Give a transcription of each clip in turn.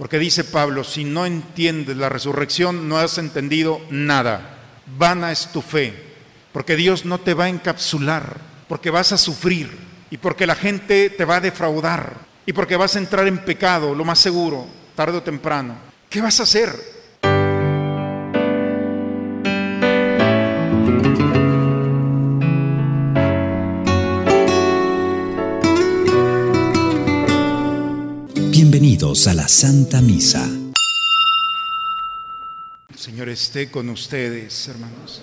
Porque dice Pablo, si no entiendes la resurrección, no has entendido nada. Vana es tu fe, porque Dios no te va a encapsular, porque vas a sufrir y porque la gente te va a defraudar y porque vas a entrar en pecado, lo más seguro, tarde o temprano. ¿Qué vas a hacer? A la Santa Misa. El Señor esté con ustedes, hermanos.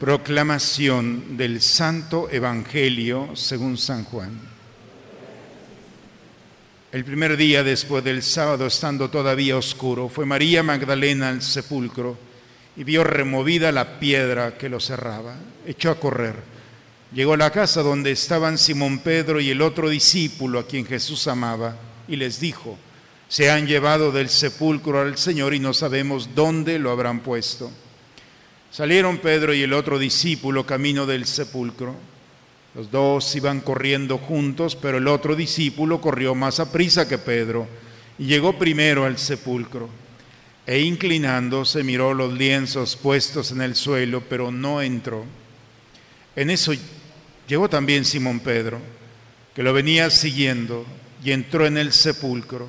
Proclamación del Santo Evangelio según San Juan. El primer día después del sábado, estando todavía oscuro, fue María Magdalena al sepulcro y vio removida la piedra que lo cerraba. Echó a correr. Llegó a la casa donde estaban Simón Pedro y el otro discípulo a quien Jesús amaba y les dijo, se han llevado del sepulcro al Señor y no sabemos dónde lo habrán puesto. Salieron Pedro y el otro discípulo camino del sepulcro. Los dos iban corriendo juntos, pero el otro discípulo corrió más a prisa que Pedro y llegó primero al sepulcro. E inclinándose miró los lienzos puestos en el suelo, pero no entró. En eso llegó también Simón Pedro, que lo venía siguiendo y entró en el sepulcro.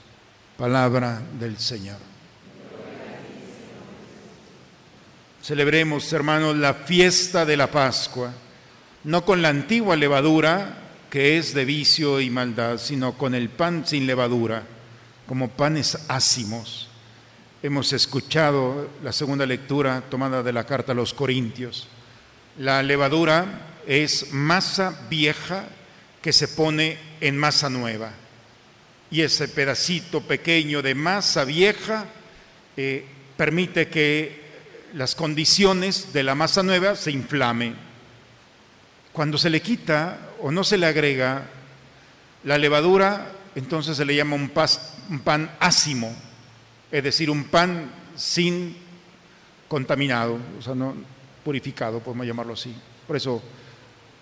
Palabra del Señor. Celebremos, hermanos, la fiesta de la Pascua, no con la antigua levadura, que es de vicio y maldad, sino con el pan sin levadura, como panes ácimos. Hemos escuchado la segunda lectura tomada de la carta a los Corintios. La levadura es masa vieja que se pone en masa nueva. Y ese pedacito pequeño de masa vieja eh, permite que las condiciones de la masa nueva se inflamen. Cuando se le quita o no se le agrega la levadura, entonces se le llama un, un pan ácimo, es decir, un pan sin contaminado, o sea, no purificado, podemos llamarlo así. Por eso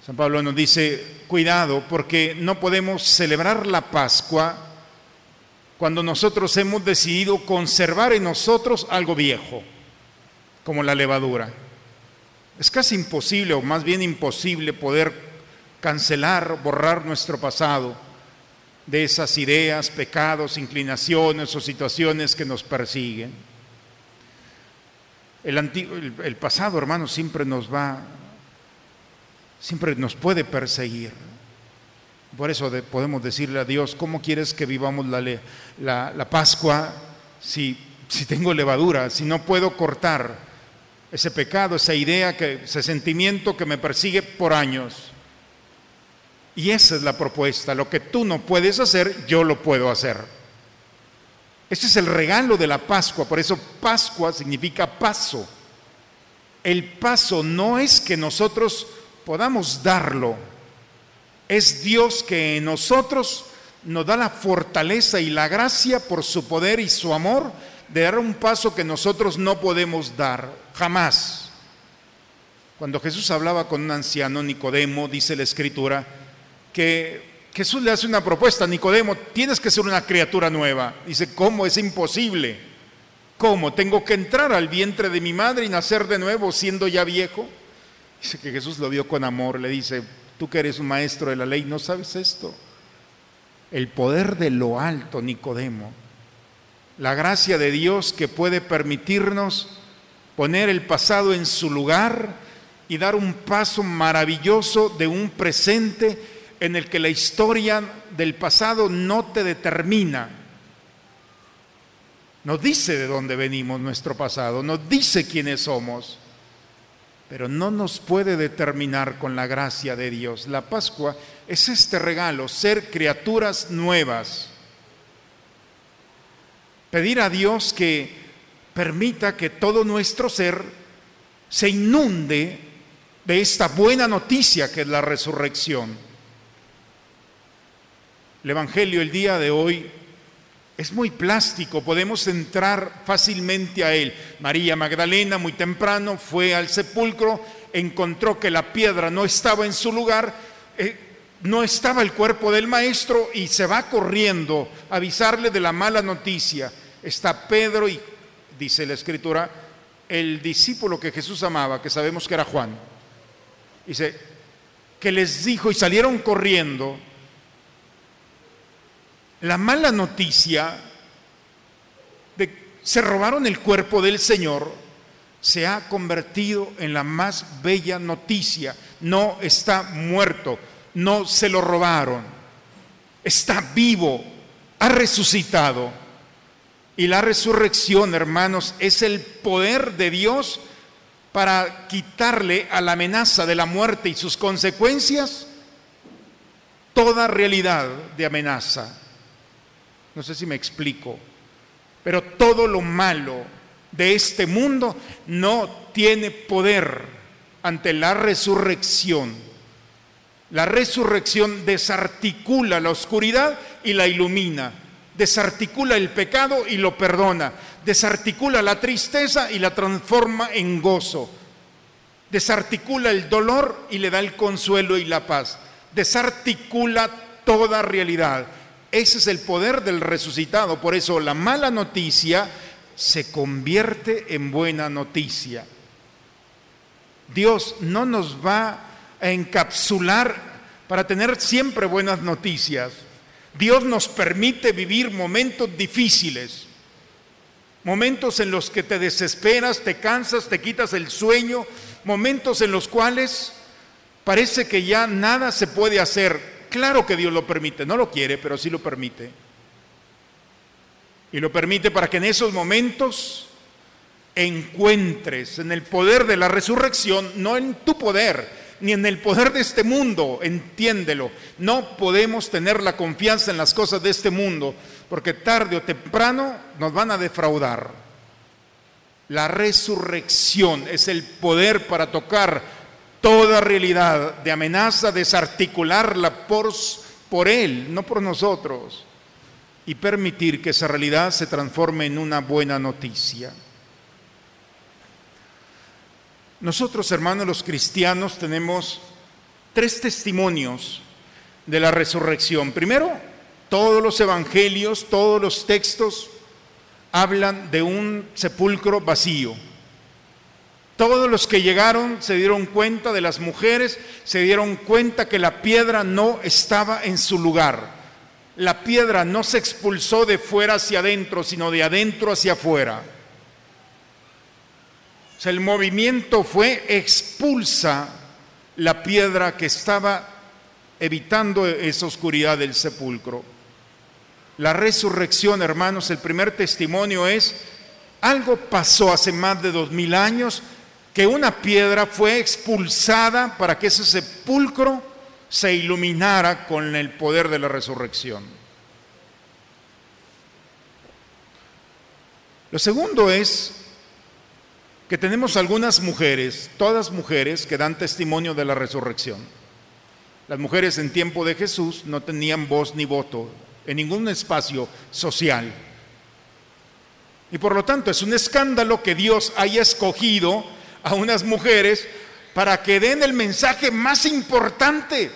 San Pablo nos dice, cuidado, porque no podemos celebrar la Pascua cuando nosotros hemos decidido conservar en nosotros algo viejo, como la levadura. Es casi imposible, o más bien imposible, poder cancelar, borrar nuestro pasado de esas ideas, pecados, inclinaciones o situaciones que nos persiguen. El, pasado, hermano, siempre nos va siempre nos puede perseguir. Por eso podemos decirle a Dios, ¿cómo quieres que vivamos la, Pascua si, si tengo levadura, si no puedo cortar ese pecado, esa idea, que, ese sentimiento que me persigue por años? Y esa es la propuesta, lo que tú no puedes hacer, yo lo puedo hacer. Ese es el regalo de la Pascua, por eso Pascua significa paso. El paso no es que nosotros podamos darlo. Es Dios que en nosotros nos da la fortaleza y la gracia por su poder y su amor de dar un paso que nosotros no podemos dar, jamás. Cuando Jesús hablaba con un anciano, Nicodemo, dice la escritura, que Jesús le hace una propuesta, Nicodemo, tienes que ser una criatura nueva. Dice, ¿cómo? Es imposible. ¿Cómo? ¿Tengo que entrar al vientre de mi madre y nacer de nuevo siendo ya viejo? Dice que Jesús lo vio con amor, le dice, tú que eres un maestro de la ley, ¿no sabes esto? El poder de lo alto, Nicodemo, la gracia de Dios que puede permitirnos poner el pasado en su lugar y dar un paso maravilloso de un presente en el que la historia del pasado no te determina. Nos dice de dónde venimos nuestro pasado, nos dice quiénes somos pero no nos puede determinar con la gracia de Dios. La Pascua es este regalo, ser criaturas nuevas. Pedir a Dios que permita que todo nuestro ser se inunde de esta buena noticia que es la resurrección. El Evangelio el día de hoy es muy plástico, podemos entrar fácilmente a él. María Magdalena muy temprano fue al sepulcro, encontró que la piedra no estaba en su lugar, eh, no estaba el cuerpo del maestro y se va corriendo a avisarle de la mala noticia. Está Pedro y, dice la escritura, el discípulo que Jesús amaba, que sabemos que era Juan. Dice, que les dijo y salieron corriendo la mala noticia de se robaron el cuerpo del Señor se ha convertido en la más bella noticia. No está muerto, no se lo robaron, está vivo, ha resucitado. Y la resurrección, hermanos, es el poder de Dios para quitarle a la amenaza de la muerte y sus consecuencias toda realidad de amenaza. No sé si me explico. Pero todo lo malo de este mundo no tiene poder ante la resurrección. La resurrección desarticula la oscuridad y la ilumina. Desarticula el pecado y lo perdona. Desarticula la tristeza y la transforma en gozo. Desarticula el dolor y le da el consuelo y la paz. Desarticula toda realidad. Ese es el poder del resucitado. Por eso la mala noticia se convierte en buena noticia. Dios no nos va a encapsular para tener siempre buenas noticias. Dios nos permite vivir momentos difíciles, momentos en los que te desesperas, te cansas, te quitas el sueño, momentos en los cuales parece que ya nada se puede hacer, Claro que Dios lo permite, no lo quiere, pero sí lo permite. Y lo permite para que en esos momentos encuentres en el poder de la resurrección, no en tu poder, ni en el poder de este mundo, entiéndelo. No podemos tener la confianza en las cosas de este mundo, porque tarde o temprano nos van a defraudar. La resurrección es el poder para tocar toda realidad de amenaza, desarticularla por, por Él, no por nosotros, y permitir que esa realidad se transforme en una buena noticia. Nosotros, hermanos los cristianos, tenemos tres testimonios de la resurrección. Primero, todos los evangelios, todos los textos hablan de un sepulcro vacío. Todos los que llegaron se dieron cuenta de las mujeres, se dieron cuenta que la piedra no estaba en su lugar. La piedra no se expulsó de fuera hacia adentro, sino de adentro hacia afuera. O sea, el movimiento fue expulsa la piedra que estaba evitando esa oscuridad del sepulcro. La resurrección, hermanos, el primer testimonio es, algo pasó hace más de dos mil años que una piedra fue expulsada para que ese sepulcro se iluminara con el poder de la resurrección. Lo segundo es que tenemos algunas mujeres, todas mujeres, que dan testimonio de la resurrección. Las mujeres en tiempo de Jesús no tenían voz ni voto en ningún espacio social. Y por lo tanto es un escándalo que Dios haya escogido a unas mujeres para que den el mensaje más importante.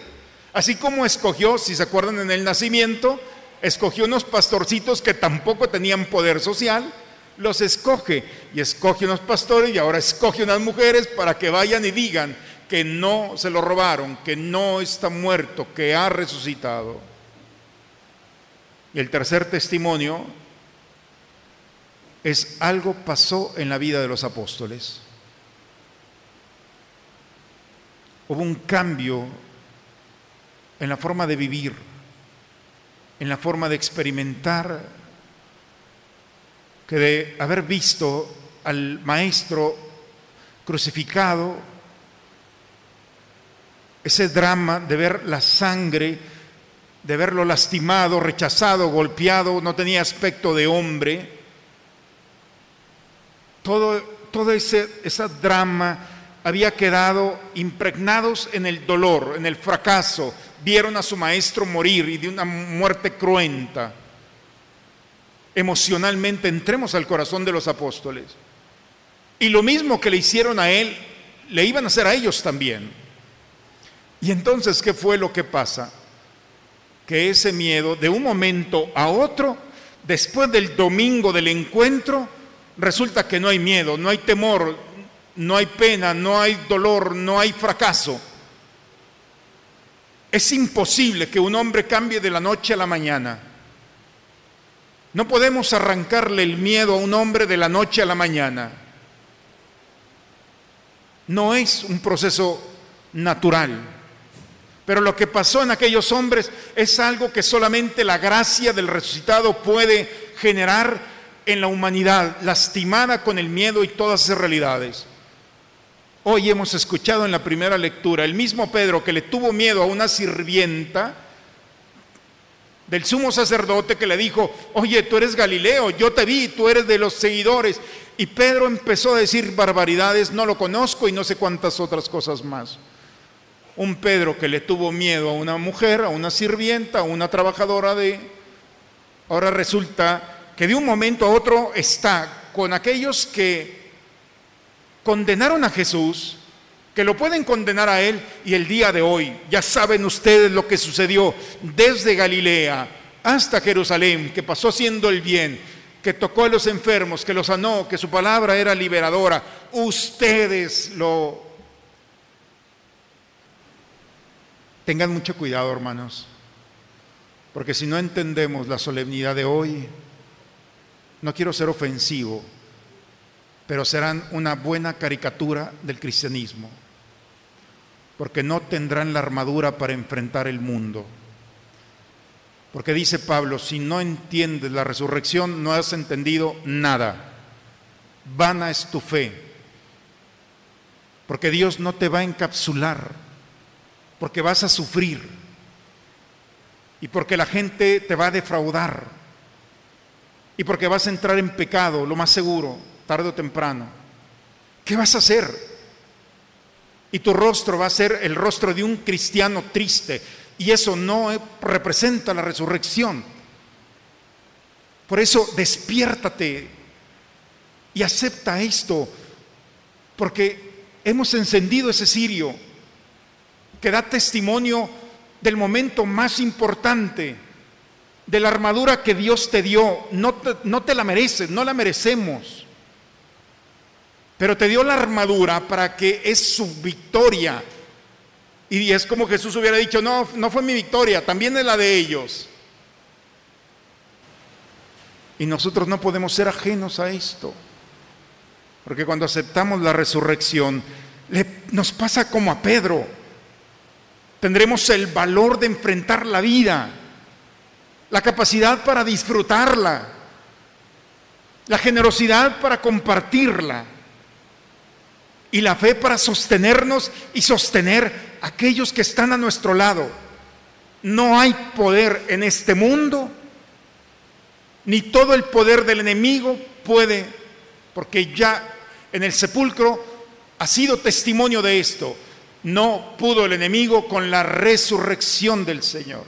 Así como escogió, si se acuerdan en el nacimiento, escogió unos pastorcitos que tampoco tenían poder social, los escoge y escoge unos pastores y ahora escoge unas mujeres para que vayan y digan que no se lo robaron, que no está muerto, que ha resucitado. Y el tercer testimonio es algo pasó en la vida de los apóstoles. Hubo un cambio en la forma de vivir, en la forma de experimentar, que de haber visto al Maestro crucificado, ese drama de ver la sangre, de verlo lastimado, rechazado, golpeado, no tenía aspecto de hombre, todo, ese esa drama había quedado impregnados en el dolor, en el fracaso. Vieron a su maestro morir y de una muerte cruenta. Emocionalmente entremos al corazón de los apóstoles. Y lo mismo que le hicieron a él, le iban a hacer a ellos también. Y entonces, ¿qué fue lo que pasa? Que ese miedo, de un momento a otro, después del domingo del encuentro, resulta que no hay miedo, no hay temor, no hay pena, no hay dolor, no hay fracaso. Es imposible que un hombre cambie de la noche a la mañana. No podemos arrancarle el miedo a un hombre de la noche a la mañana. No es un proceso natural. Pero lo que pasó en aquellos hombres es algo que solamente la gracia del resucitado puede generar en la humanidad, lastimada con el miedo y todas esas realidades. Hoy hemos escuchado en la primera lectura el mismo Pedro que le tuvo miedo a una sirvienta del sumo sacerdote que le dijo, oye, tú eres Galileo, yo te vi, tú eres de los seguidores. Y Pedro empezó a decir barbaridades, no lo conozco y no sé cuántas otras cosas más. Un Pedro que le tuvo miedo a una mujer, a una sirvienta, a una trabajadora de... Ahora resulta que de un momento a otro está con aquellos que condenaron a Jesús, que lo pueden condenar a Él y el día de hoy, ya saben ustedes lo que sucedió desde Galilea hasta Jerusalén, que pasó haciendo el bien, que tocó a los enfermos, que los sanó, que su palabra era liberadora. Ustedes lo... Tengan mucho cuidado, hermanos, porque si no entendemos la solemnidad de hoy, no quiero ser ofensivo, pero serán una buena caricatura del cristianismo, porque no tendrán la armadura para enfrentar el mundo. Porque dice Pablo, si no entiendes la resurrección, no has entendido nada. Vana es tu fe. Porque Dios no te va a encapsular, porque vas a sufrir y porque la gente te va a defraudar y porque vas a entrar en pecado, lo más seguro, tarde o temprano. ¿Qué vas a hacer? Y tu rostro va a ser el rostro de un cristiano triste, y eso no representa la resurrección. Por eso despiértate y acepta esto, porque hemos encendido ese cirio que da testimonio del momento más importante, de la armadura que Dios te dio. No te, no te la mereces, no la merecemos. Pero te dio la armadura para que es su victoria y es como Jesús hubiera dicho, no, no fue mi victoria, también es la de ellos. Y nosotros no podemos ser ajenos a esto. Porque cuando aceptamos la resurrección, nos pasa como a Pedro. Tendremos el valor de enfrentar la vida, la capacidad para disfrutarla, la generosidad para compartirla y la fe para sostenernos y sostener aquellos que están a nuestro lado. No hay poder en este mundo, ni todo el poder del enemigo puede, porque ya en el sepulcro ha sido testimonio de esto. No pudo el enemigo con la resurrección del Señor.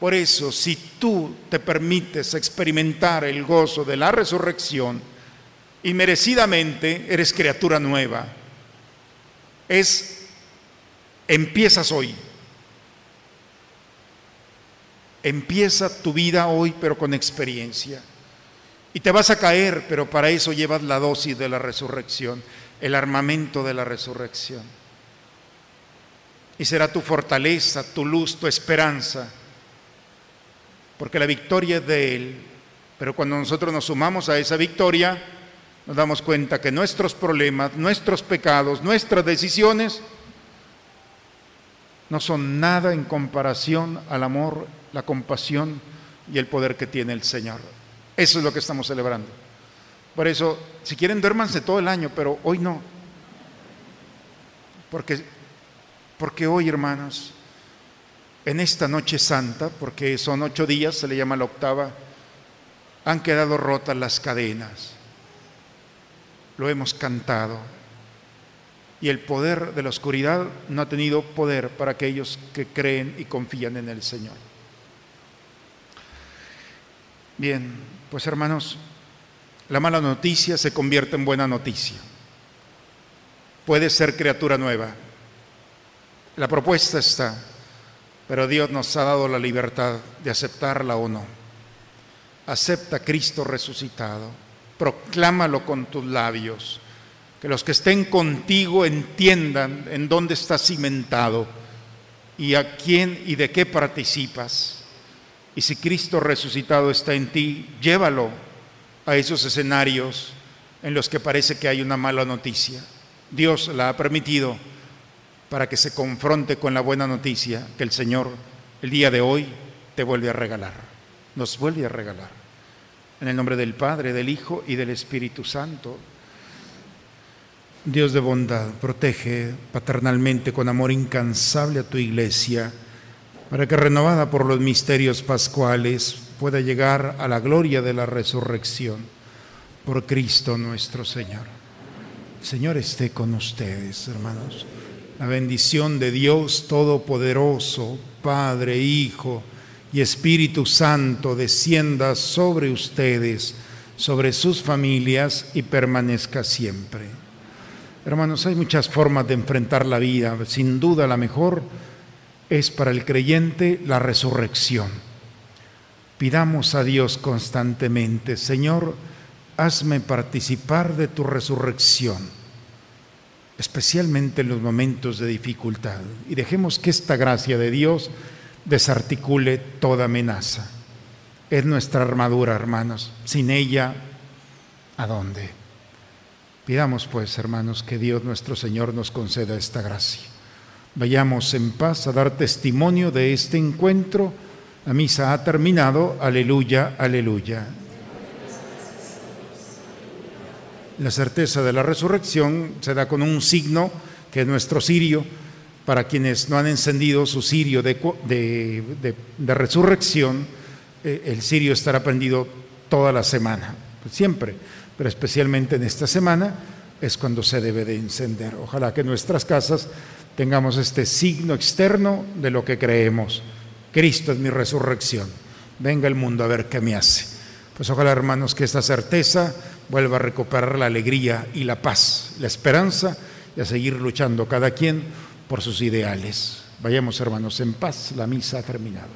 Por eso, si tú te permites experimentar el gozo de la resurrección, y merecidamente eres criatura nueva. Es Empiezas hoy. Empieza tu vida hoy, pero con experiencia. Y te vas a caer, pero para eso llevas la dosis de la resurrección, el armamento de la resurrección. Y será tu fortaleza, tu luz, tu esperanza. Porque la victoria es de Él. Pero cuando nosotros nos sumamos a esa victoria, nos damos cuenta que nuestros problemas, nuestros pecados, nuestras decisiones, no son nada en comparación al amor, la compasión y el poder que tiene el Señor. Eso es lo que estamos celebrando. Por eso, si quieren, duérmanse todo el año, pero hoy no. Porque, porque hoy, hermanos, en esta noche santa, porque son ocho días, se le llama la octava, han quedado rotas las cadenas. Lo hemos cantado. Y el poder de la oscuridad no ha tenido poder para aquellos que creen y confían en el Señor. Bien, pues hermanos, la mala noticia se convierte en buena noticia. Puede ser criatura nueva. La propuesta está, pero Dios nos ha dado la libertad de aceptarla o no. Acepta a Cristo resucitado, proclámalo con tus labios, que los que estén contigo entiendan en dónde estás cimentado y a quién y de qué participas. Y si Cristo resucitado está en ti, llévalo a esos escenarios en los que parece que hay una mala noticia. Dios la ha permitido para que se confronte con la buena noticia que el Señor el día de hoy te vuelve a regalar, nos vuelve a regalar. En el nombre del Padre, del Hijo y del Espíritu Santo. Dios de bondad, protege paternalmente con amor incansable a tu iglesia, para que renovada por los misterios pascuales pueda llegar a la gloria de la resurrección por Cristo nuestro Señor. Señor esté con ustedes, hermanos. La bendición de Dios Todopoderoso, Padre, Hijo y Espíritu Santo descienda sobre ustedes, sobre sus familias y permanezca siempre. Hermanos, hay muchas formas de enfrentar la vida. Sin duda la mejor es para el creyente la resurrección. Pidamos a Dios constantemente, Señor, hazme participar de tu resurrección especialmente en los momentos de dificultad. Y dejemos que esta gracia de Dios desarticule toda amenaza. Es nuestra armadura, hermanos. Sin ella, ¿a dónde? Pidamos pues, hermanos, que Dios nuestro Señor nos conceda esta gracia. Vayamos en paz a dar testimonio de este encuentro. La misa ha terminado. Aleluya, aleluya. La certeza de la resurrección se da con un signo que es nuestro sirio. Para quienes no han encendido su sirio de, resurrección, eh, el sirio estará prendido toda la semana, siempre, pero especialmente en esta semana es cuando se debe de encender. Ojalá que en nuestras casas tengamos este signo externo de lo que creemos. Cristo es mi resurrección. Venga el mundo a ver qué me hace. Pues ojalá, hermanos, que esta certeza vuelva a recuperar la alegría y la paz, la esperanza y a seguir luchando cada quien por sus ideales. Vayamos, hermanos, en paz. La misa ha terminado.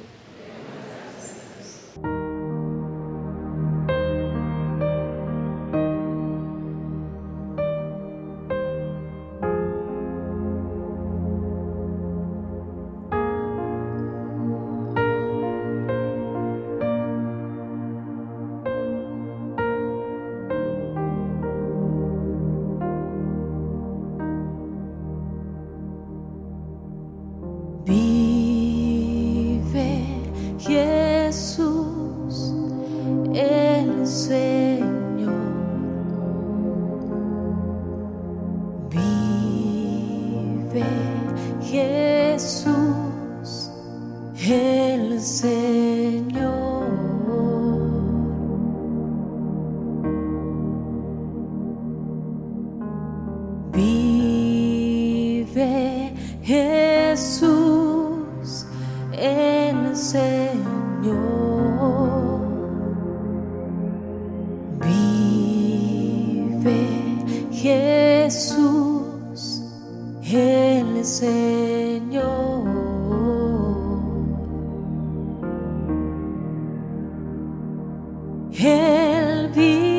Reina Jesús,